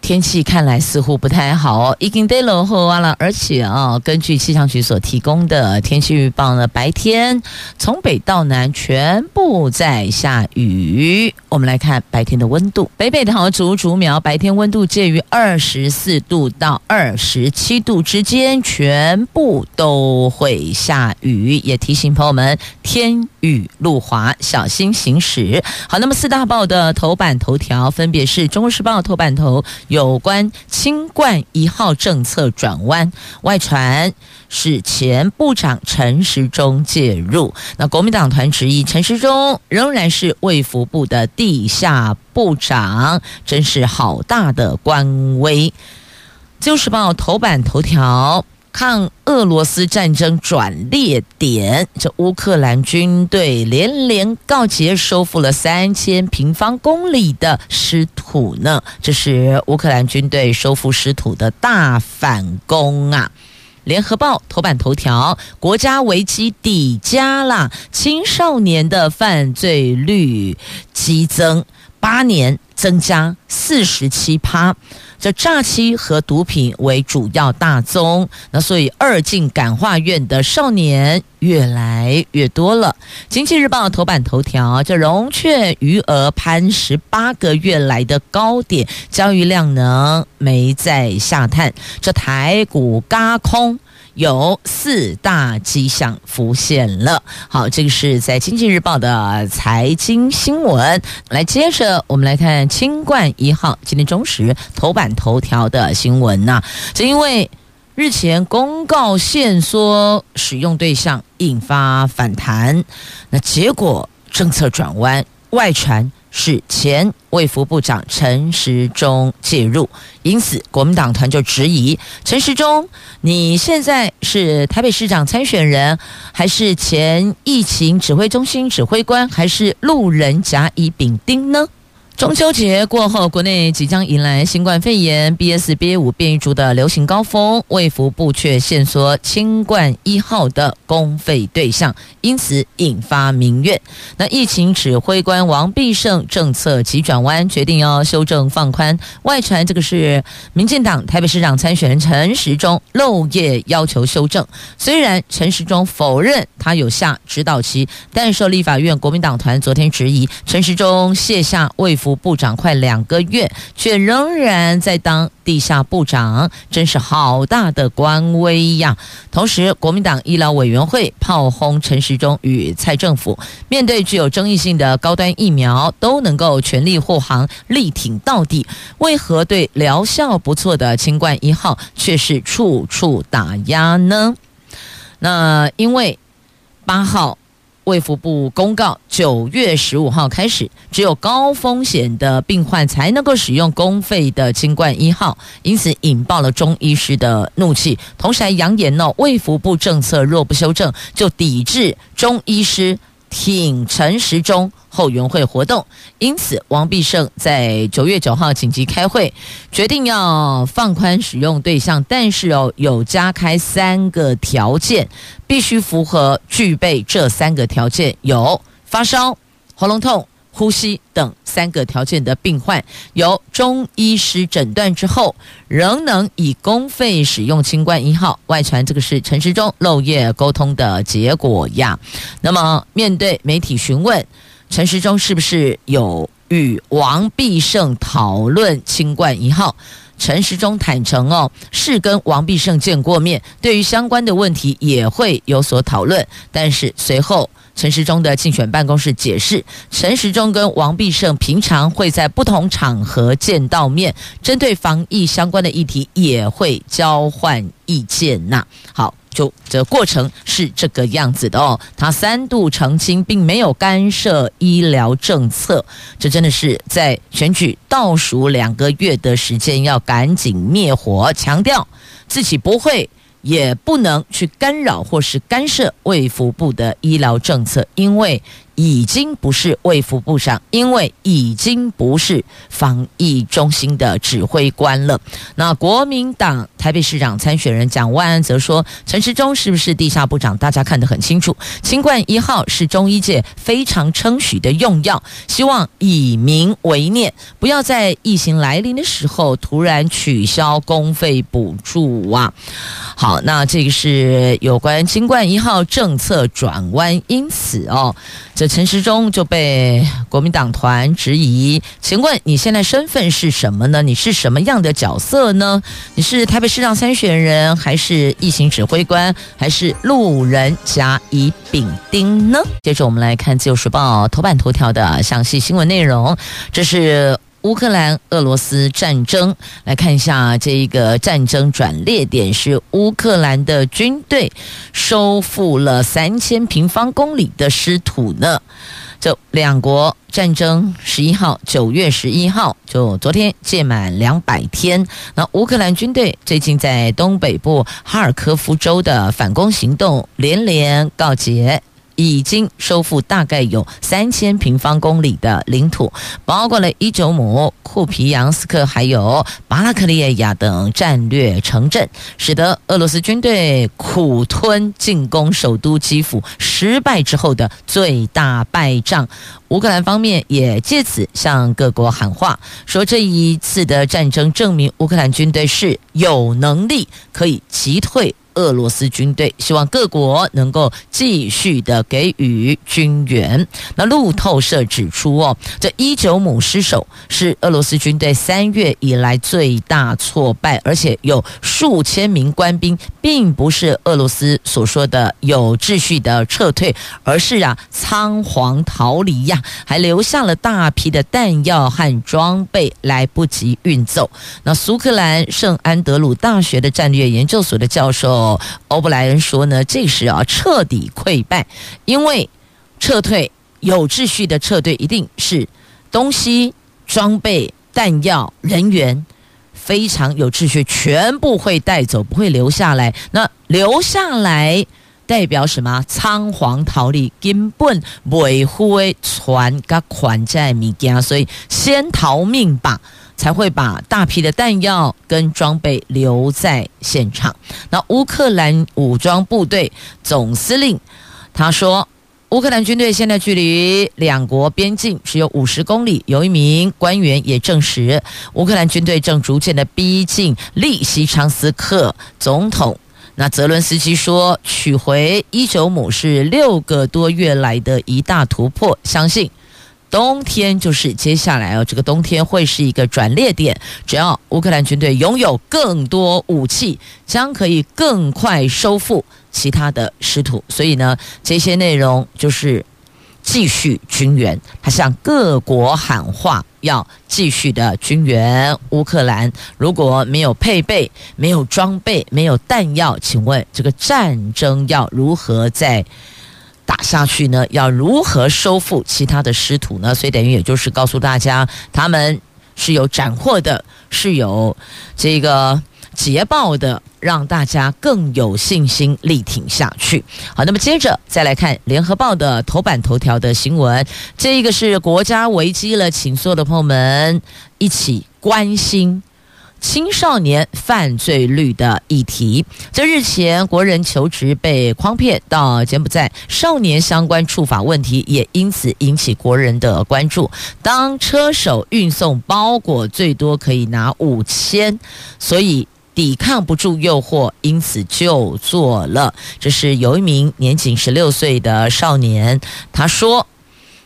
天气看来似乎不太好哦，已经跌落后完了，而且啊，根据气象局所提供的天气预报呢，白天从北到南全部在下雨。我们来看白天的温度，北北桃竹竹苗白天温度介于二十四度到二十七度之间，全部都会下雨。也提醒朋友们，天雨路滑，小心行驶。好，那么四大报的头版头条分别是《中国时报》头版头。有关新冠一号政策转弯，外传是前部长陈时中介入。那国民党团质疑陈时中仍然是卫福部的地下部长，真是好大的官威。自由时报头版头条。抗俄罗斯战争转捩点，这乌克兰军队连连告捷，收复了三千平方公里的失土呢。这是乌克兰军队收复失土的大反攻啊！联合报头版头条：国家危机抵加啦，青少年的犯罪率激增，八年增加四十七趴。这诈欺和毒品为主要大宗，那所以二进感化院的少年越来越多了。经济日报头版头条：这融券余额攀十八个月来的高点，交易量呢没再下探。这台股轧空。有四大迹象浮现了。好，这个是在《经济日报》的财经新闻。来，接着我们来看清冠一号今天中时头版头条的新闻呐。这因为日前公告限缩使用对象，引发反弹。那结果政策转弯，外传。是前卫福部长陈时中介入，因此国民党团就质疑陈时中：你现在是台北市长参选人，还是前疫情指挥中心指挥官，还是路人甲乙丙丁呢？中秋节过后，国内即将迎来新冠肺炎 BS. BA. 五变异株的流行高峰，卫福部却限缩清冠一号的公费对象，因此引发民怨。那疫情指挥官王必胜政策急转弯，决定要修正放宽。外传这个是民进党台北市长参选人陈时中漏夜要求修正。虽然陈时中否认他有下指导棋，但受立法院国民党团昨天质疑陈时中卸下卫福。部长快两个月，却仍然在当地下部长，真是好大的官威呀！同时，国民党医疗委员会炮轰陈时中与蔡政府，面对具有争议性的高端疫苗，都能够全力护航、力挺到底，为何对疗效不错的清冠一号却是处处打压呢？那因为八号。卫福部公告，九月十五号开始，只有高风险的病患才能够使用公费的新冠一号，因此引爆了中医师的怒气，同时还扬言哦，卫福部政策若不修正，就抵制中医师。挺陈时中后援会活动，因此王必胜在九月九号紧急开会，决定要放宽使用对象，但是哦，有加开三个条件，必须符合具备这三个条件，有发烧、喉咙痛。呼吸等三个条件的病患，由中医师诊断之后，仍能以公费使用清冠一号。外传这个是陈时中漏夜沟通的结果呀。那么，面对媒体询问，陈时中是不是有与王必胜讨论清冠一号？陈时中坦承哦，是跟王必胜见过面，对于相关的问题也会有所讨论，但是随后。陈时中的竞选办公室解释，陈时中跟王必胜平常会在不同场合见到面，针对防疫相关的议题也会交换意见呐。好，就这过程是这个样子的哦。他三度澄清，并没有干涉医疗政策，这真的是在选举倒数两个月的时间，要赶紧灭火，强调自己不会。也不能去干扰或是干涉卫福部的医疗政策，因为已经不是卫福部长，因为已经不是防疫中心的指挥官了。那国民党台北市长参选人蒋万安则说：“陈时中是不是地下部长？大家看得很清楚。新冠一号是中医界非常称许的用药，希望以民为念，不要在疫情来临的时候突然取消公费补助啊。”好，那这个是有关新冠一号政策转弯，因此哦。这陈时中就被国民党团质疑，请问你现在身份是什么呢？你是什么样的角色呢？你是台北市长参选人，还是疫情指挥官，还是路人甲乙丙丁呢？接着我们来看《自由时报》头版头条的详细新闻内容，这是。乌克兰俄罗斯战争，来看一下这一个战争转捩点是乌克兰的军队收复了三千平方公里的失土呢。就两国战争十一号，九月十一号，就昨天届满两百天。那乌克兰军队最近在东北部哈尔科夫州的反攻行动连连告捷。已经收复大概有三千平方公里的领土，包括了伊久姆、库皮扬斯克还有巴拉克利亚等战略城镇，使得俄罗斯军队苦吞进攻首都基辅失败之后的最大败仗。乌克兰方面也借此向各国喊话，说这一次的战争证明乌克兰军队是有能力可以击退。俄罗斯军队希望各国能够继续的给予军援。那路透社指出，哦，这伊久姆失守是俄罗斯军队三月以来最大挫败，而且有数千名官兵，并不是俄罗斯所说的有秩序的撤退，而是啊仓皇逃离呀，还留下了大批的弹药和装备来不及运走。那苏克兰圣安德鲁大学的战略研究所的教授。欧布莱恩说呢，这时啊彻底溃败，因为撤退有秩序的撤退，一定是东西、装备、弹药、人员非常有秩序，全部会带走，不会留下来。那留下来代表什么？仓皇逃离，根本维护船跟款在米家，所以先逃命吧。才会把大批的弹药跟装备留在现场。那乌克兰武装部队总司令他说，乌克兰军队现在距离两国边境只有五十公里。有一名官员也证实，乌克兰军队正逐渐的逼近利西昌斯克。总统那泽伦斯基说，取回伊久姆是六个多月来的一大突破，相信。冬天就是接下来哦，这个冬天会是一个转捩点。只要乌克兰军队拥有更多武器，将可以更快收复其他的失土。所以呢，这些内容就是继续军援。他向各国喊话，要继续的军援乌克兰。如果没有配备、没有装备、没有弹药，请问这个战争要如何在？打下去呢？要如何收复其他的失土呢？所以等于也就是告诉大家，他们是有斩获的，是有这个捷报的，让大家更有信心力挺下去。好，那么接着再来看《联合报》的头版头条的新闻，这个是国家危机了，请所有的朋友们一起关心。青少年犯罪率的议题，这日前国人求职被诓骗到柬埔寨，少年相关处罚问题也因此引起国人的关注。当车手运送包裹最多可以拿五千，所以抵抗不住诱惑，因此就做了。这是有一名年仅十六岁的少年，他说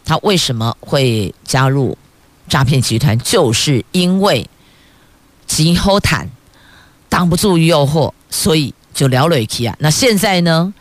他为什么会加入诈骗集团，就是因为。今后谈挡不住诱惑，所以就聊了一起啊。那现在呢，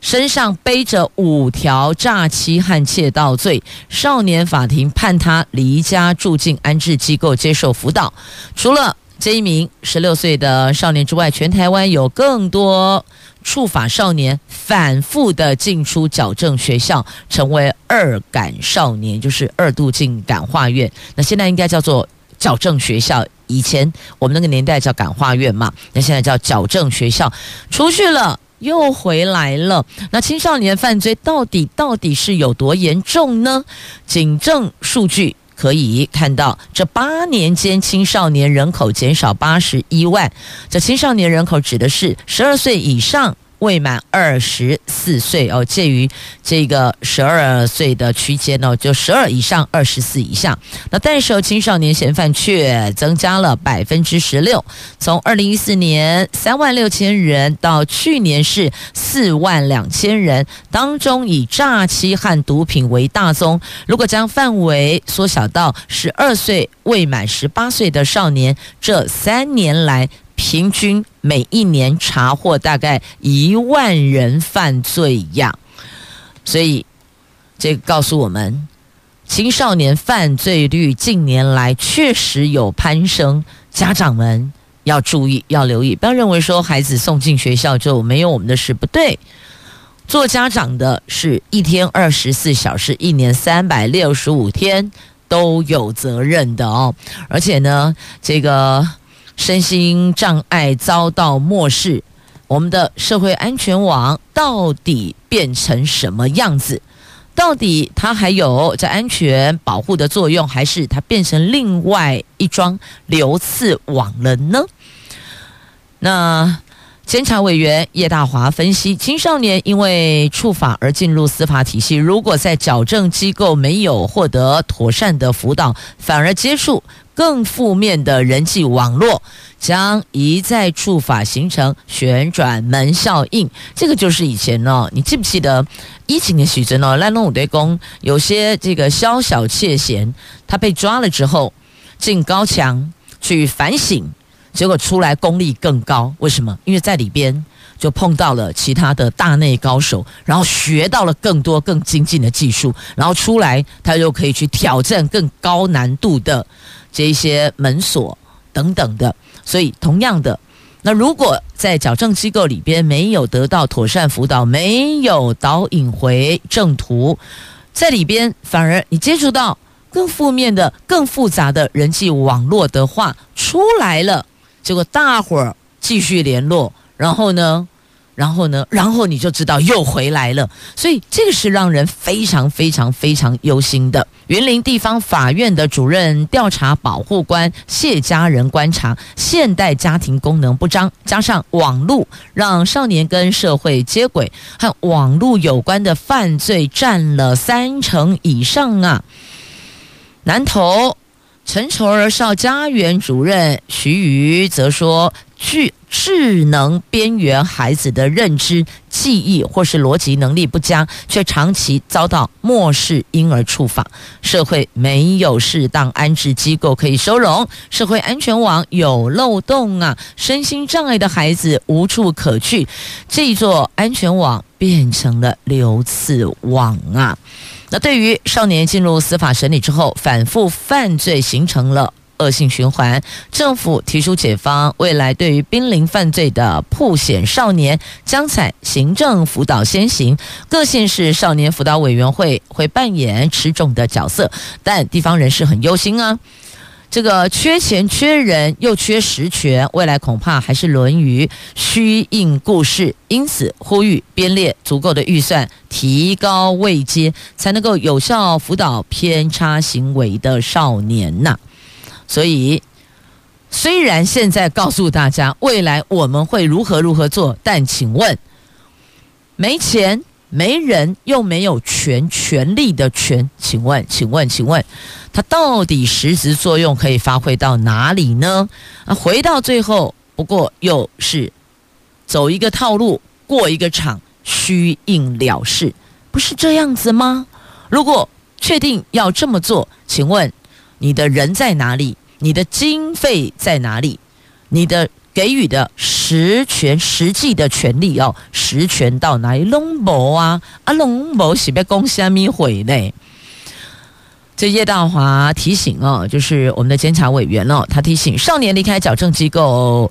身上背着五条诈欺和窃盗罪，少年法庭判他离家住进安置机构接受辅导。除了这一名十六岁的少年之外，全台湾有更多触法少年反复的进出矫正学校，成为二感少年，就是二度进感化院。那现在应该叫做矫正学校，以前我们那个年代叫感化院嘛，那现在叫矫正学校，出去了又回来了。那青少年犯罪到底到底是有多严重呢？警政数据。可以看到，这八年间青少年人口减少八十一万。这青少年人口指的是十二岁以上。未满二十四岁哦，介于这个十二岁的区间哦，就十二以上，二十四以下。那但是青少年嫌犯却增加了百分之十六，从二零一四年三万六千人到去年是四万两千人，当中以诈欺和毒品为大宗。如果将范围缩小到十二岁未满十八岁的少年，这三年来。平均每一年查获大概一万人犯罪呀，所以这告诉我们，青少年犯罪率近年来确实有攀升，家长们要注意，要留意，不要认为说孩子送进学校就没有我们的事，不对，做家长的是一天二十四小时，一年三百六十五天都有责任的哦，而且呢，这个。身心障碍遭到漠视，我们的社会安全网到底变成什么样子？到底它还有在安全保护的作用，还是它变成另外一桩流刺网了呢？那监察委员叶大华分析，青少年因为触法而进入司法体系，如果在矫正机构没有获得妥善的辅导，反而接触。更负面的人际网络将一再触发，形成旋转门效应。这个就是以前呢，你记不记得疫情的时阵呢？烂龙五对公有些这个宵小窃嫌，他被抓了之后进高墙去反省，结果出来功力更高。为什么？因为在里边就碰到了其他的大内高手，然后学到了更多更精进的技术，然后出来他就可以去挑战更高难度的。这些门锁等等的，所以同样的，那如果在矫正机构里边没有得到妥善辅导，没有导引回正途，在里边反而你接触到更负面的、更复杂的人际网络的话，出来了，结果大伙儿继续联络，然后呢？然后呢？然后你就知道又回来了，所以这个是让人非常非常非常忧心的。云林地方法院的主任调查保护官谢家人观察，现代家庭功能不彰，加上网络让少年跟社会接轨，和网络有关的犯罪占了三成以上啊。南投陈绸儿少家园主任徐瑜则说。据智能边缘孩子的认知、记忆或是逻辑能力不佳，却长期遭到漠视，因而触法。社会没有适当安置机构可以收容，社会安全网有漏洞啊！身心障碍的孩子无处可去，这座安全网变成了流刺网啊！那对于少年进入司法审理之后，反复犯罪，形成了。恶性循环，政府提出解方，未来对于濒临犯罪的曝险少年，将采行政辅导先行。各县市少年辅导委员会会扮演持重的角色，但地方人士很忧心啊，这个缺钱、缺人又缺实权，未来恐怕还是沦于虚应故事。因此，呼吁编列足够的预算，提高位阶，才能够有效辅导偏差行为的少年呐、所以，虽然现在告诉大家未来我们会如何如何做，但请问，没钱、没人又没有权、权力的权，请问，请问，请问，它到底实质作用可以发挥到哪里呢？啊，回到最后，不过又是走一个套路，过一个场，虚应了事，不是这样子吗？如果确定要这么做，请问？你的人在哪里？你的经费在哪里？你的给予的实权、实际的权利哦，实权到哪里？龙博啊！啊，拢无是要讲虾米话呢？这叶大华提醒哦，就是我们的监察委员哦，他提醒少年离开矫正机构，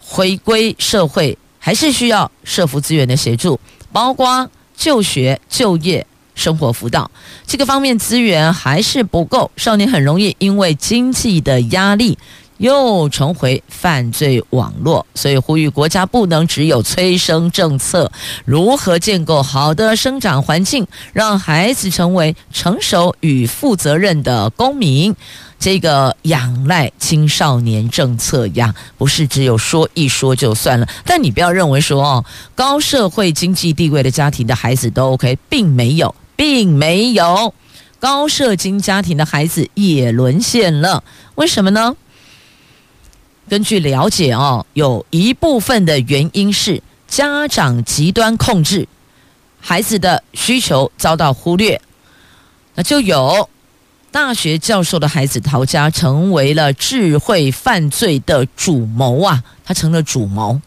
回归社会。还是需要社福资源的协助，包括就学、就业、生活辅导这个方面资源还是不够，少年很容易因为经济的压力又重回犯罪网络，所以呼吁国家不能只有催生政策，如何建构好的生长环境，让孩子成为成熟与负责任的公民。这个仰赖青少年政策呀，不是只有说一说就算了。但你不要认为说哦，高社会经济地位的家庭的孩子都 OK，并没有，并没有，高射精家庭的孩子也沦陷了。为什么呢？根据了解哦，有一部分的原因是家长极端控制，孩子的需求遭到忽略，那就有。大学教授的孩子逃家，成为了智慧犯罪的主谋啊！他成了主谋，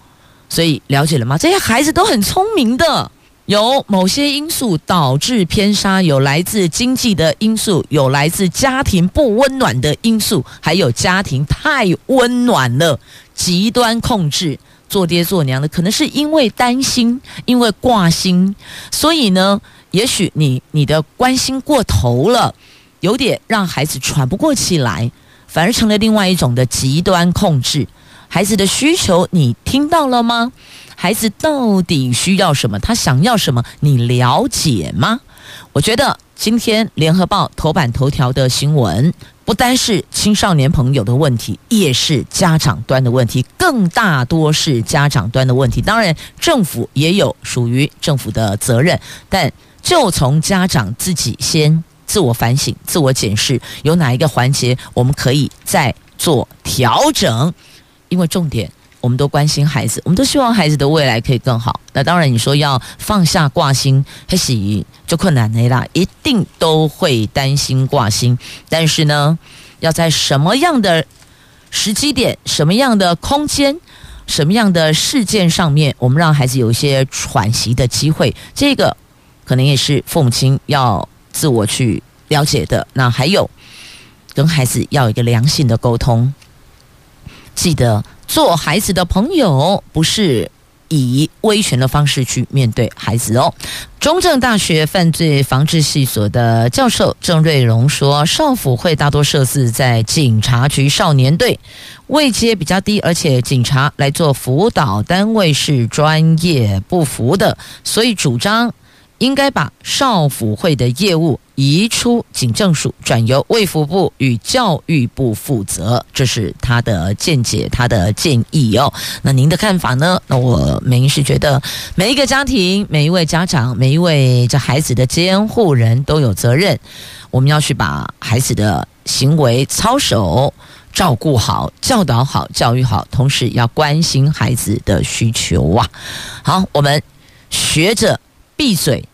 所以了解了吗？这些孩子都很聪明的，有某些因素导致偏差，有来自经济的因素，有来自家庭不温暖的因素，还有家庭太温暖了，极端控制，做爹做娘的，可能是因为担心，因为挂心，所以呢，也许你你的关心过头了。有点让孩子喘不过气来，反而成了另外一种的极端控制。孩子的需求你听到了吗？孩子到底需要什么？他想要什么？你了解吗？我觉得今天联合报头版头条的新闻，不单是青少年朋友的问题，也是家长端的问题，更大多是家长端的问题。当然，政府也有属于政府的责任，但就从家长自己先。自我反省、自我检视，有哪一个环节我们可以再做调整？因为重点，我们都关心孩子，我们都希望孩子的未来可以更好。那当然，你说要放下挂心，还是就困难的啦，一定都会担心挂心。但是呢，要在什么样的时机点、什么样的空间、什么样的事件上面，我们让孩子有一些喘息的机会，这个可能也是父母亲要。自我去了解的，那还有跟孩子要一个良性的沟通。记得做孩子的朋友，不是以威权的方式去面对孩子哦。中正大学犯罪防治系所的教授郑瑞荣说，少辅会大多设置在警察局少年队，位阶比较低，而且警察来做辅导单位是专业不服的，所以主张。应该把少辅会的业务移出警政署，转由卫福部与教育部负责，这是他的见解，他的建议哦。那您的看法呢？那我明是觉得，每一个家庭、每一位家长、每一位这孩子的监护人都有责任，我们要去把孩子的行为操守照顾好、教导好、教育好，同时要关心孩子的需求啊。好，我们学着。闭嘴，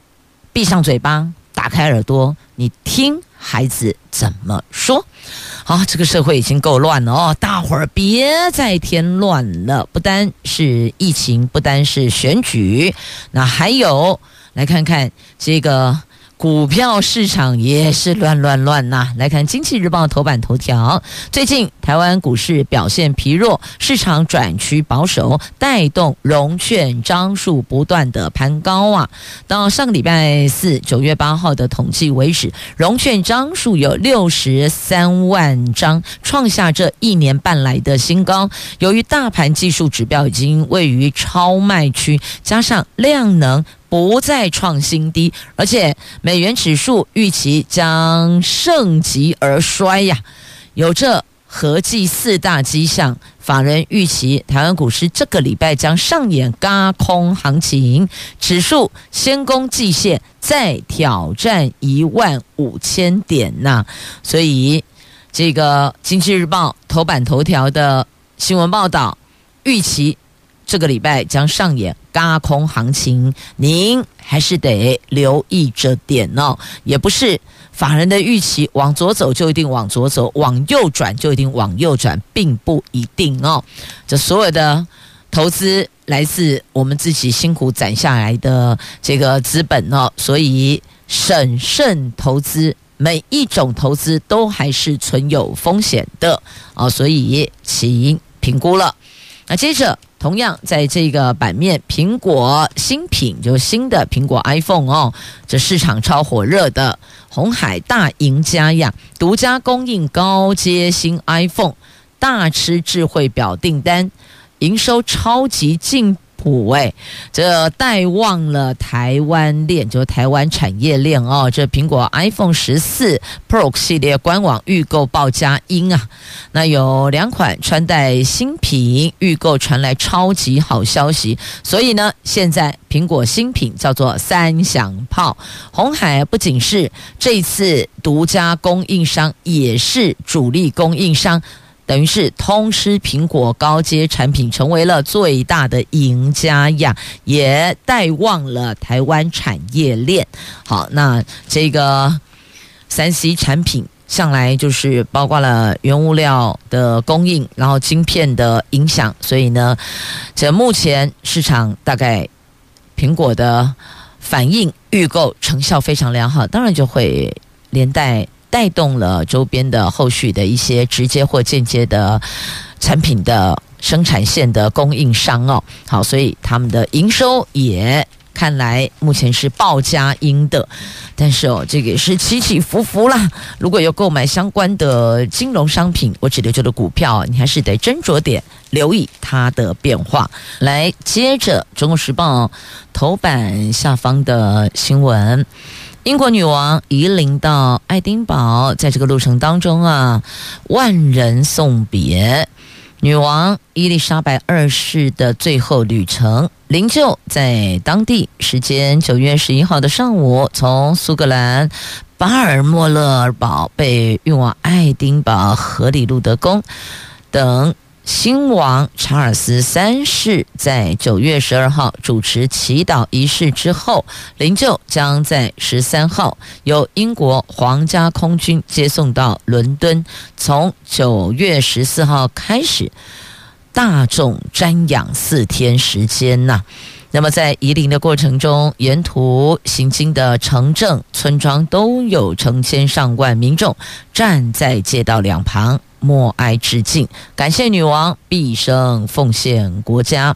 闭上嘴巴，打开耳朵，你听孩子怎么说。好，这个社会已经够乱了哦，大伙儿别再添乱了。不单是疫情，不单是选举，那还有来看看这个。股票市场也是乱乱乱呐！来看《经济日报》头版头条，最近台湾股市表现疲弱，市场转趋保守，带动融券张数不断的攀高啊！到上个礼拜四，九月八号的统计为止，融券张数有六十三万张，创下这一年半来的新高。由于大盘技术指标已经位于超卖区，加上量能。不再创新低，而且美元指数预期将盛极而衰呀，有这合计四大迹象，法人预期台湾股市这个礼拜将上演轧空行情，指数先攻季线，再挑战一万五千点呐。所以，这个经济日报头版头条的新闻报道预期。这个礼拜将上演轧空行情，您还是得留意着点哦。也不是法人的预期往左走就一定往左走，往右转就一定往右转，并不一定哦。这所有的投资来自我们自己辛苦攒下来的这个资本哦，所以审慎投资，每一种投资都还是存有风险的哦，所以请评估了。那接着。同样在这个版面，苹果新品就新的苹果 iPhone 哦，这市场超火热的红海大赢家呀，独家供应高阶新 iPhone，大吃智慧表订单，营收超级劲。五位，这带旺了台湾链，就是台湾产业链哦。这苹果 iPhone 十四 Pro 系列官网预购报佳音啊，那有两款穿戴新品预购传来超级好消息，所以呢，现在苹果新品叫做三响炮，红海不仅是这次独家供应商，也是主力供应商。等于是通吃苹果高阶产品，成为了最大的赢家呀，也带旺了台湾产业链。好，那这个三 C 产品向来就是包括了原物料的供应，然后晶片的影响，所以呢，这目前市场大概苹果的反应预购成效非常良好，当然就会连带。带动了周边的后续的一些直接或间接的产品的生产线的供应商哦，好，所以他们的营收也看来目前是报佳音的，但是哦，这个也是起起伏伏啦。如果有购买相关的金融商品，我指的就是股票，你还是得斟酌点留意它的变化。来，接着《中国时报》头版下方的新闻。英国女王移灵到爱丁堡，在这个路程当中啊，万人送别。女王伊丽莎白二世的最后旅程，灵柩在当地时间九月十一号的上午，从苏格兰巴尔莫勒尔堡被运往爱丁堡荷里路德宫等。新王查尔斯三世在九月十二号主持祈祷仪式之后，灵柩将在十三号由英国皇家空军接送到伦敦。从九月十四号开始，大众瞻仰四天时间呐。那么在移灵的过程中，沿途行经的城镇、村庄都有成千上万民众站在街道两旁。默哀致敬，感谢女王毕生奉献国家。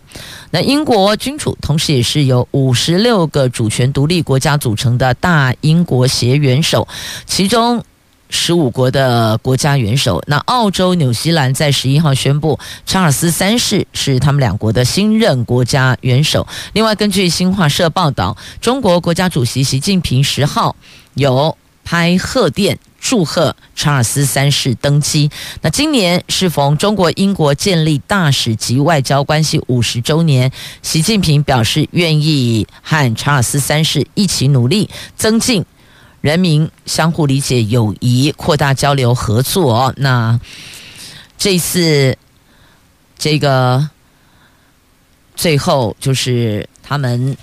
那英国君主同时也是由五十六个主权独立国家组成的大英国协元首，其中十五国的国家元首。那澳洲、纽西兰在十一号宣布，查尔斯三世是他们两国的新任国家元首。另外，根据新华社报道，中国国家主席习近平十号有拍贺电。祝贺查尔斯三世登基。那今年适逢中国英国建立大使级外交关系五十周年，习近平表示愿意和查尔斯三世一起努力，增进人民相互理解、友谊，扩大交流合作。那这次这个最后就是他们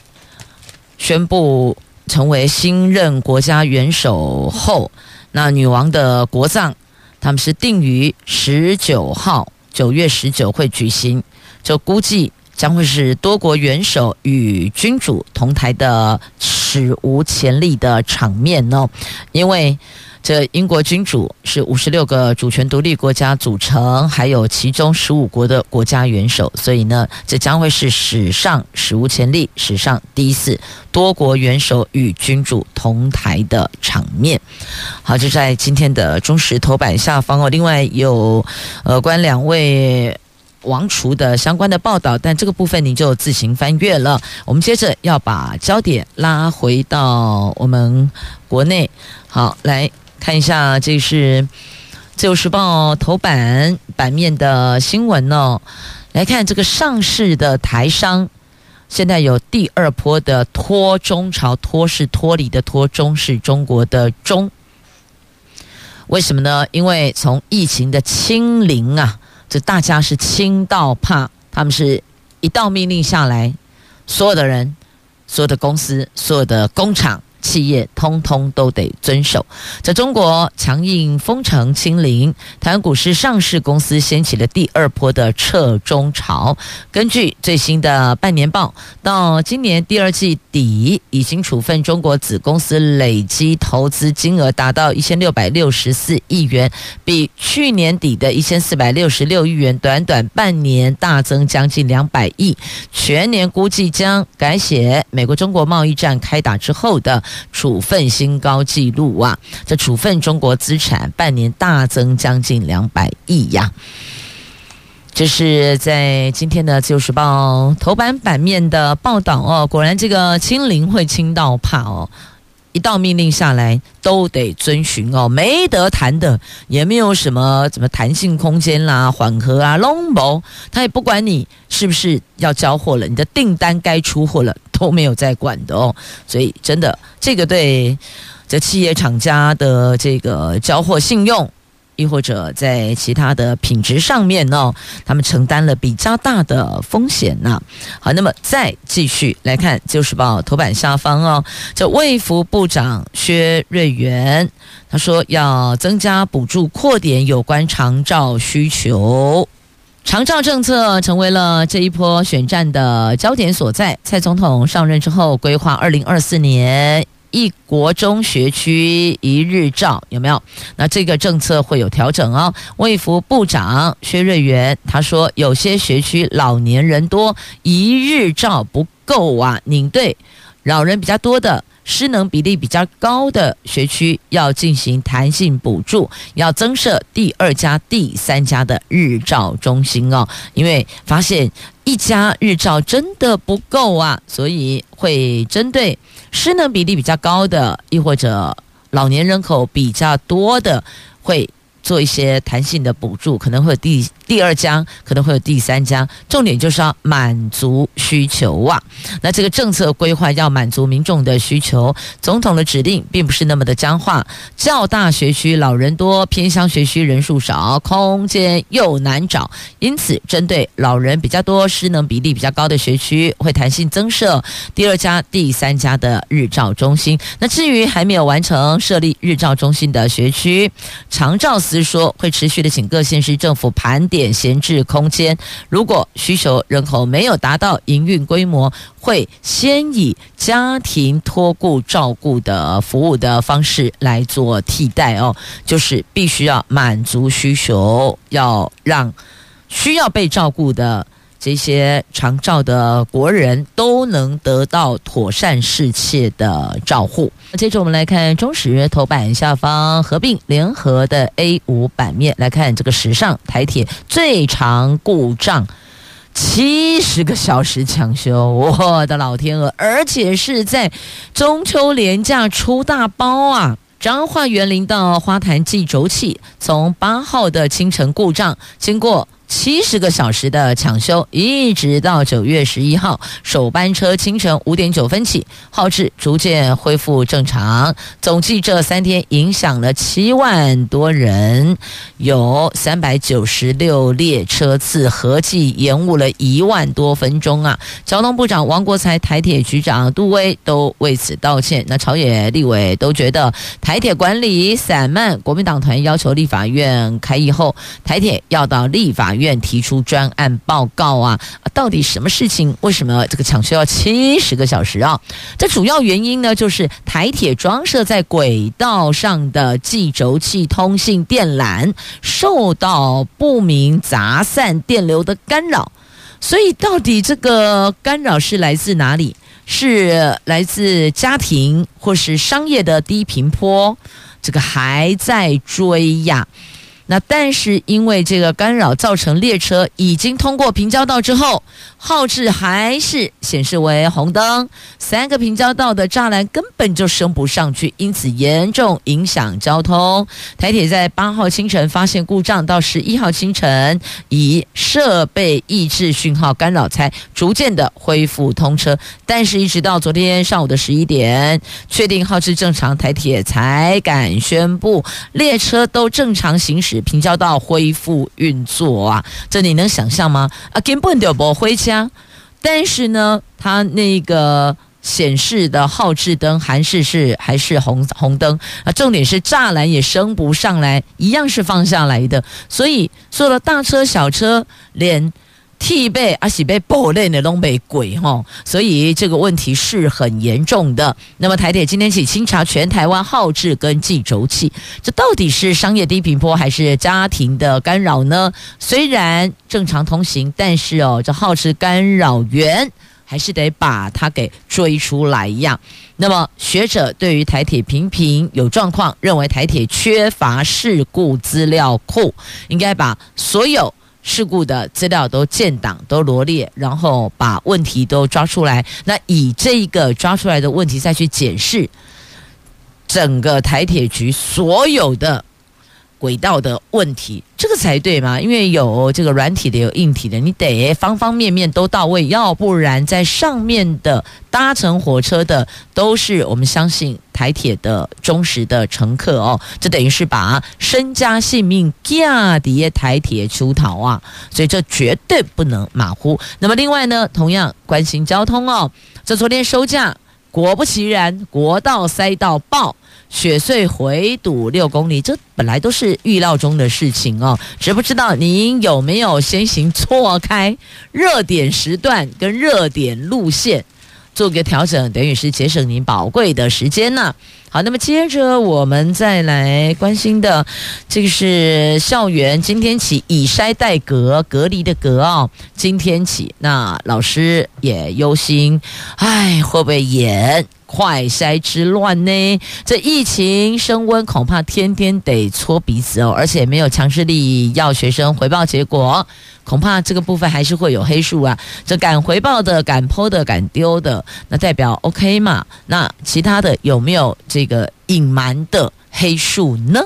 宣布成为新任国家元首后。那女王的国葬，他们是定于十九号，九月十九会举行，就估计将会是多国元首与君主同台的史无前例的场面哦，因为。这英国君主是五十六个主权独立国家组成，还有其中十五国的国家元首，所以呢，这将会是史上史无前例、史上第一次多国元首与君主同台的场面。好，就在今天的中时头版下方哦。另外有呃关两位王储的相关的报道，但这个部分您就自行翻阅了。我们接着要把焦点拉回到我们国内，好来。看一下，这是《自由时报》头版版面的新闻哦。来看这个上市的台商，现在有第二波的脱中潮，脱是脱离的脱，中是中国的中。为什么呢？因为从疫情的清零啊，这大家是亲到怕，他们是一道命令下来，所有的人、所有的公司、所有的工厂。企业通通都得遵守。在中国强硬封城清零，台湾股市上市公司掀起了第二波的撤中潮。根据最新的半年报，到今年第二季底，已经处分中国子公司累计投资金额达到一千六百六十四亿元，比去年底的一千四百六十六亿元，短短半年大增将近两百亿。全年估计将改写美国中国贸易战开打之后的处分新高纪录啊！这处分中国资产半年大增将近两百亿呀！这是在今天的《自由时报》头版版面的报道哦。果然，这个清零会清到怕哦。一道命令下来都得遵循哦，没得谈的，也没有什么什么弹性空间啦、缓和啊、拢无，他也不管你是不是要交货了，你的订单该出货了都没有在管的哦。所以真的，这个对这企业厂家的这个交货信用。亦或者在其他的品质上面呢，他们承担了比较大的风险呢。好，那么再继续来看《旧时报》头版下方哦，这卫福部长薛瑞元他说要增加补助，扩点有关长照需求，长照政策成为了这一波选战的焦点所在。蔡总统上任之后，规划二零二四年。一国中学区一日照有没有？那这个政策会有调整哦。卫福部长薛瑞元他说，有些学区老年人多，一日照不够啊，领队老人比较多的。失能比例比较高的学区要进行弹性补助，要增设第二家、第三家的日照中心哦。因为发现一家日照真的不够啊，所以会针对失能比例比较高的，亦或者老年人口比较多的，会做一些弹性的补助，可能会有第。第二家可能会有第三家，重点就是要满足需求啊。那这个政策规划要满足民众的需求，总统的指令并不是那么的僵化。较大学区老人多，偏乡学区人数少，空间又难找，因此针对老人比较多、失能比例比较高的学区，会弹性增设第二家、第三家的日照中心。那至于还没有完成设立日照中心的学区，长照司说会持续的请各县市政府盘点闲置空间，如果需求人口没有达到营运规模，会先以家庭托顾照顾的服务的方式来做替代哦，就是必须要满足需求，要让需要被照顾的。这些长照的国人都能得到妥善适切的照护。接着我们来看中时头版下方合并联合的 A 五版面，来看这个时尚台铁最长故障七十个小时抢修，我的老天鹅！而且是在中秋连假出大包啊！彰化园林到花坛计轴器从八号的清晨故障，经过。七十个小时的抢修，一直到九月十一号首班车清晨五点九分起，号志逐渐恢复正常。总计这三天影响了七万多人，有三百九十六列车次，合计延误了一万多分钟啊！交通部长王国材、台铁局长杜威都为此道歉。那朝野立委都觉得台铁管理散漫，国民党团要求立法院开议后，台铁要到立法院。提出专案报告啊，到底什么事情？为什么这个抢修要七十个小时啊？这主要原因呢，就是台铁装设在轨道上的计轴器通信电缆受到不明杂散电流的干扰，所以到底这个干扰是来自哪里？是来自家庭或是商业的低频波？这个还在追呀。那但是因为这个干扰造成列车已经通过平交道之后，号志还是显示为红灯，三个平交道的栅栏根本就升不上去，因此严重影响交通。台铁在八号清晨发现故障，到十一号清晨以设备抑制讯号干扰才逐渐的恢复通车，但是一直到昨天上午的十一点，确定号志正常，台铁才敢宣布列车都正常行驶。平交道恢复运作啊，这你能想象吗？啊，根本就不会加。但是呢，它那个显示的号志灯还是是还是红红灯啊，重点是栅栏也升不上来，一样是放下来的，所以说了大车小车连。替被阿喜被爆裂的东北鬼哈，所以这个问题是很严重的。那么台铁今天起清查全台湾号志跟计轴器，这到底是商业低频波还是家庭的干扰呢？虽然正常通行，但是哦，这号志干扰源还是得把它给追出来呀。那么学者对于台铁频频有状况，认为台铁缺乏事故资料库，应该把所有。事故的资料都建档、都罗列，然后把问题都抓出来。那以这一个抓出来的问题再去检视整个台铁局所有的。轨道的问题，这个才对嘛？因为有这个软体的，有硬体的，你得方方面面都到位，要不然在上面的搭乘火车的都是我们相信台铁的忠实的乘客哦。这等于是把身家性命架底台铁出逃啊！所以这绝对不能马虎。那么另外呢，同样关心交通哦，这昨天收假，果不其然，国道塞到爆。雪隧回堵六公里，这本来都是预料中的事情哦。只不知道您有没有先行错开热点时段跟热点路线，做个调整，等于是节省您宝贵的时间呢。好，那么接着我们再来关心的，这个是校园今天起以筛代隔，隔离的隔哦。今天起，那老师也忧心，哎，会不会演？快筛之乱呢？这疫情升温，恐怕天天得搓鼻子哦，而且没有强制力要学生回报结果，恐怕这个部分还是会有黑数啊。这敢回报的、敢抛的、敢丢的，那代表 OK 嘛？那其他的有没有这个隐瞒的黑数呢？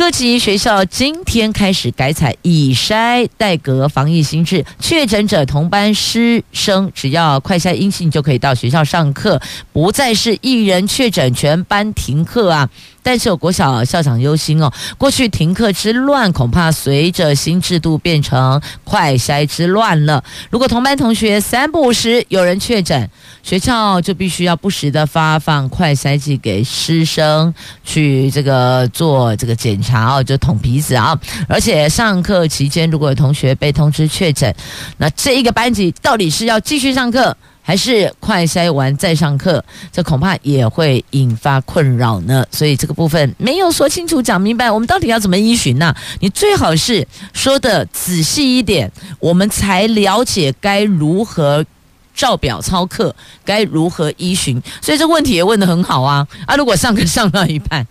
各级学校今天开始改采以筛代隔防疫新制，确诊者同班师生只要快筛阴性就可以到学校上课，不再是一人确诊全班停课啊。但是有国小校长忧心哦，过去停课之乱，恐怕随着新制度变成快筛之乱了。如果同班同学三不五时有人确诊，学校就必须要不时的发放快筛剂给师生去这个做这个检查哦，就捅鼻子啊。而且上课期间如果有同学被通知确诊，那这一个班级到底是要继续上课？还是快筛完再上课，这恐怕也会引发困扰呢。所以这个部分没有说清楚、讲明白，我们到底要怎么依循呢？你最好是说得仔细一点，我们才了解该如何照表操课，该如何依循。所以这个问题也问得很好啊！啊，如果上课上到一半，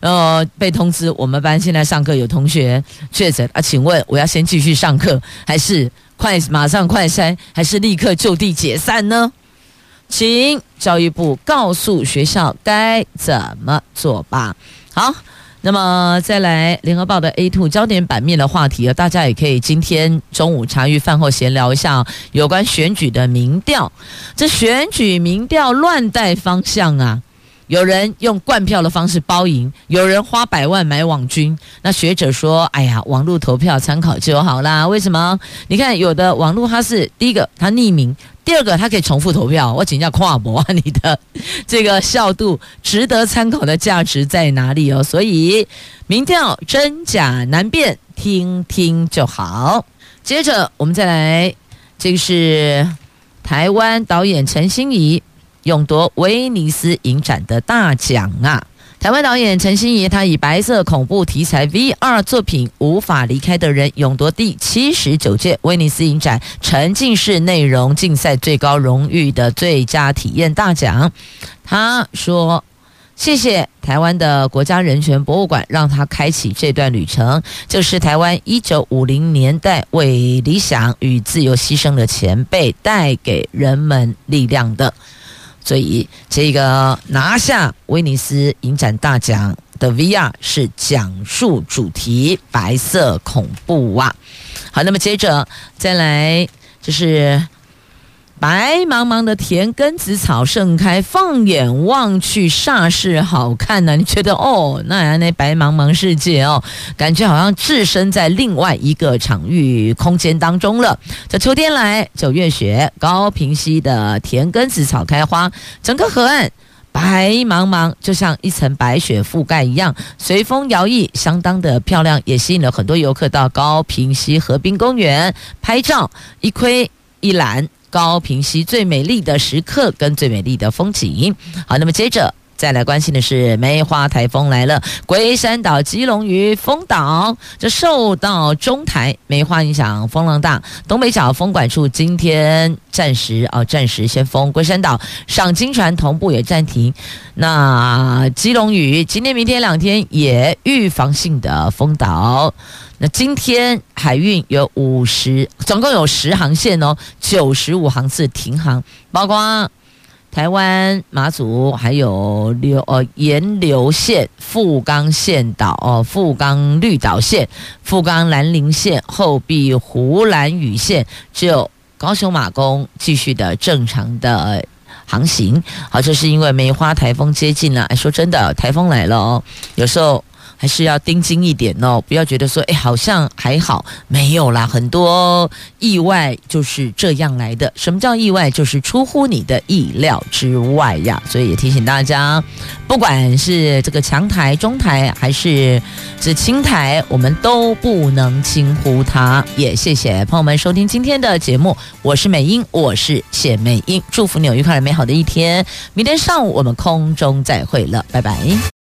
呃，被通知我们班现在上课有同学确诊啊，请问我要先继续上课还是？快，马上快筛，还是立刻就地解散呢？请教育部告诉学校该怎么做吧。好，那么再来联合报的 A two 焦点版面的话题，大家也可以今天中午茶余饭后闲聊一下有关选举的民调。这选举民调乱带方向啊！有人用灌票的方式包赢，有人花百万买网军。那学者说：“哎呀，网络投票参考就好啦。为什么？你看，有的网络它是第一个，它匿名；第二个，它可以重复投票。我请教跨博，你的这个效度、值得参考的价值在哪里哦？所以，民调真假难辨，听听就好。接着，我们再来，这个是台湾导演陈欣怡。勇夺威尼斯影展的大奖啊！台湾导演陈欣怡，他以白色恐怖题材 VR 作品《无法离开的人》勇夺第七十九届威尼斯影展沉浸式内容竞赛最高荣誉的最佳体验大奖。他说：“谢谢台湾的国家人权博物馆，让他开启这段旅程，就是台湾一九五零年代为理想与自由牺牲的前辈带给人们力量的。”所以，这个拿下威尼斯影展大奖的 VR 是讲述主题白色恐怖啊。好，那么接着再来就是白茫茫的田根子草盛开，放眼望去煞是好看呢、你觉得哦，那那白茫茫世界哦，感觉好像置身在另外一个场域空间当中了。这秋天来，九月雪，高平溪的田根子草开花，整个河岸白茫茫，就像一层白雪覆盖一样，随风摇曳，相当的漂亮，也吸引了很多游客到高平溪河滨公园拍照，一窥一览。高屏溪最美丽的时刻跟最美丽的风景。好，那么接着再来关心的是梅花台风来了，龟山岛、基隆屿风岛，这受到中台梅花影响，风浪大。东北角风管处今天暂时啊，暂时先封龟山岛，赏金船同步也暂停。那基隆屿今天、明天两天也预防性的封岛。那今天海运有五十，总共有十航线哦，九十五航次停航，包括台湾马祖，还有流呃盐流线、富冈线岛哦，富冈绿岛线、富冈兰陵线、后壁湖兰屿线，只有高雄马公继续的正常的航行。好，这是因为梅花台风接近了。哎，说真的，台风来了哦，有时候。还是要盯紧一点哦，不要觉得说，哎，好像还好，没有啦，很多意外就是这样来的。什么叫意外？就是出乎你的意料之外呀。所以也提醒大家，不管是这个强台、中台，还是这轻台，我们都不能轻忽它。也谢谢朋友们收听今天的节目，我是美英，我是谢美英，祝福你有愉快美好的一天。明天上午我们空中再会了，拜拜。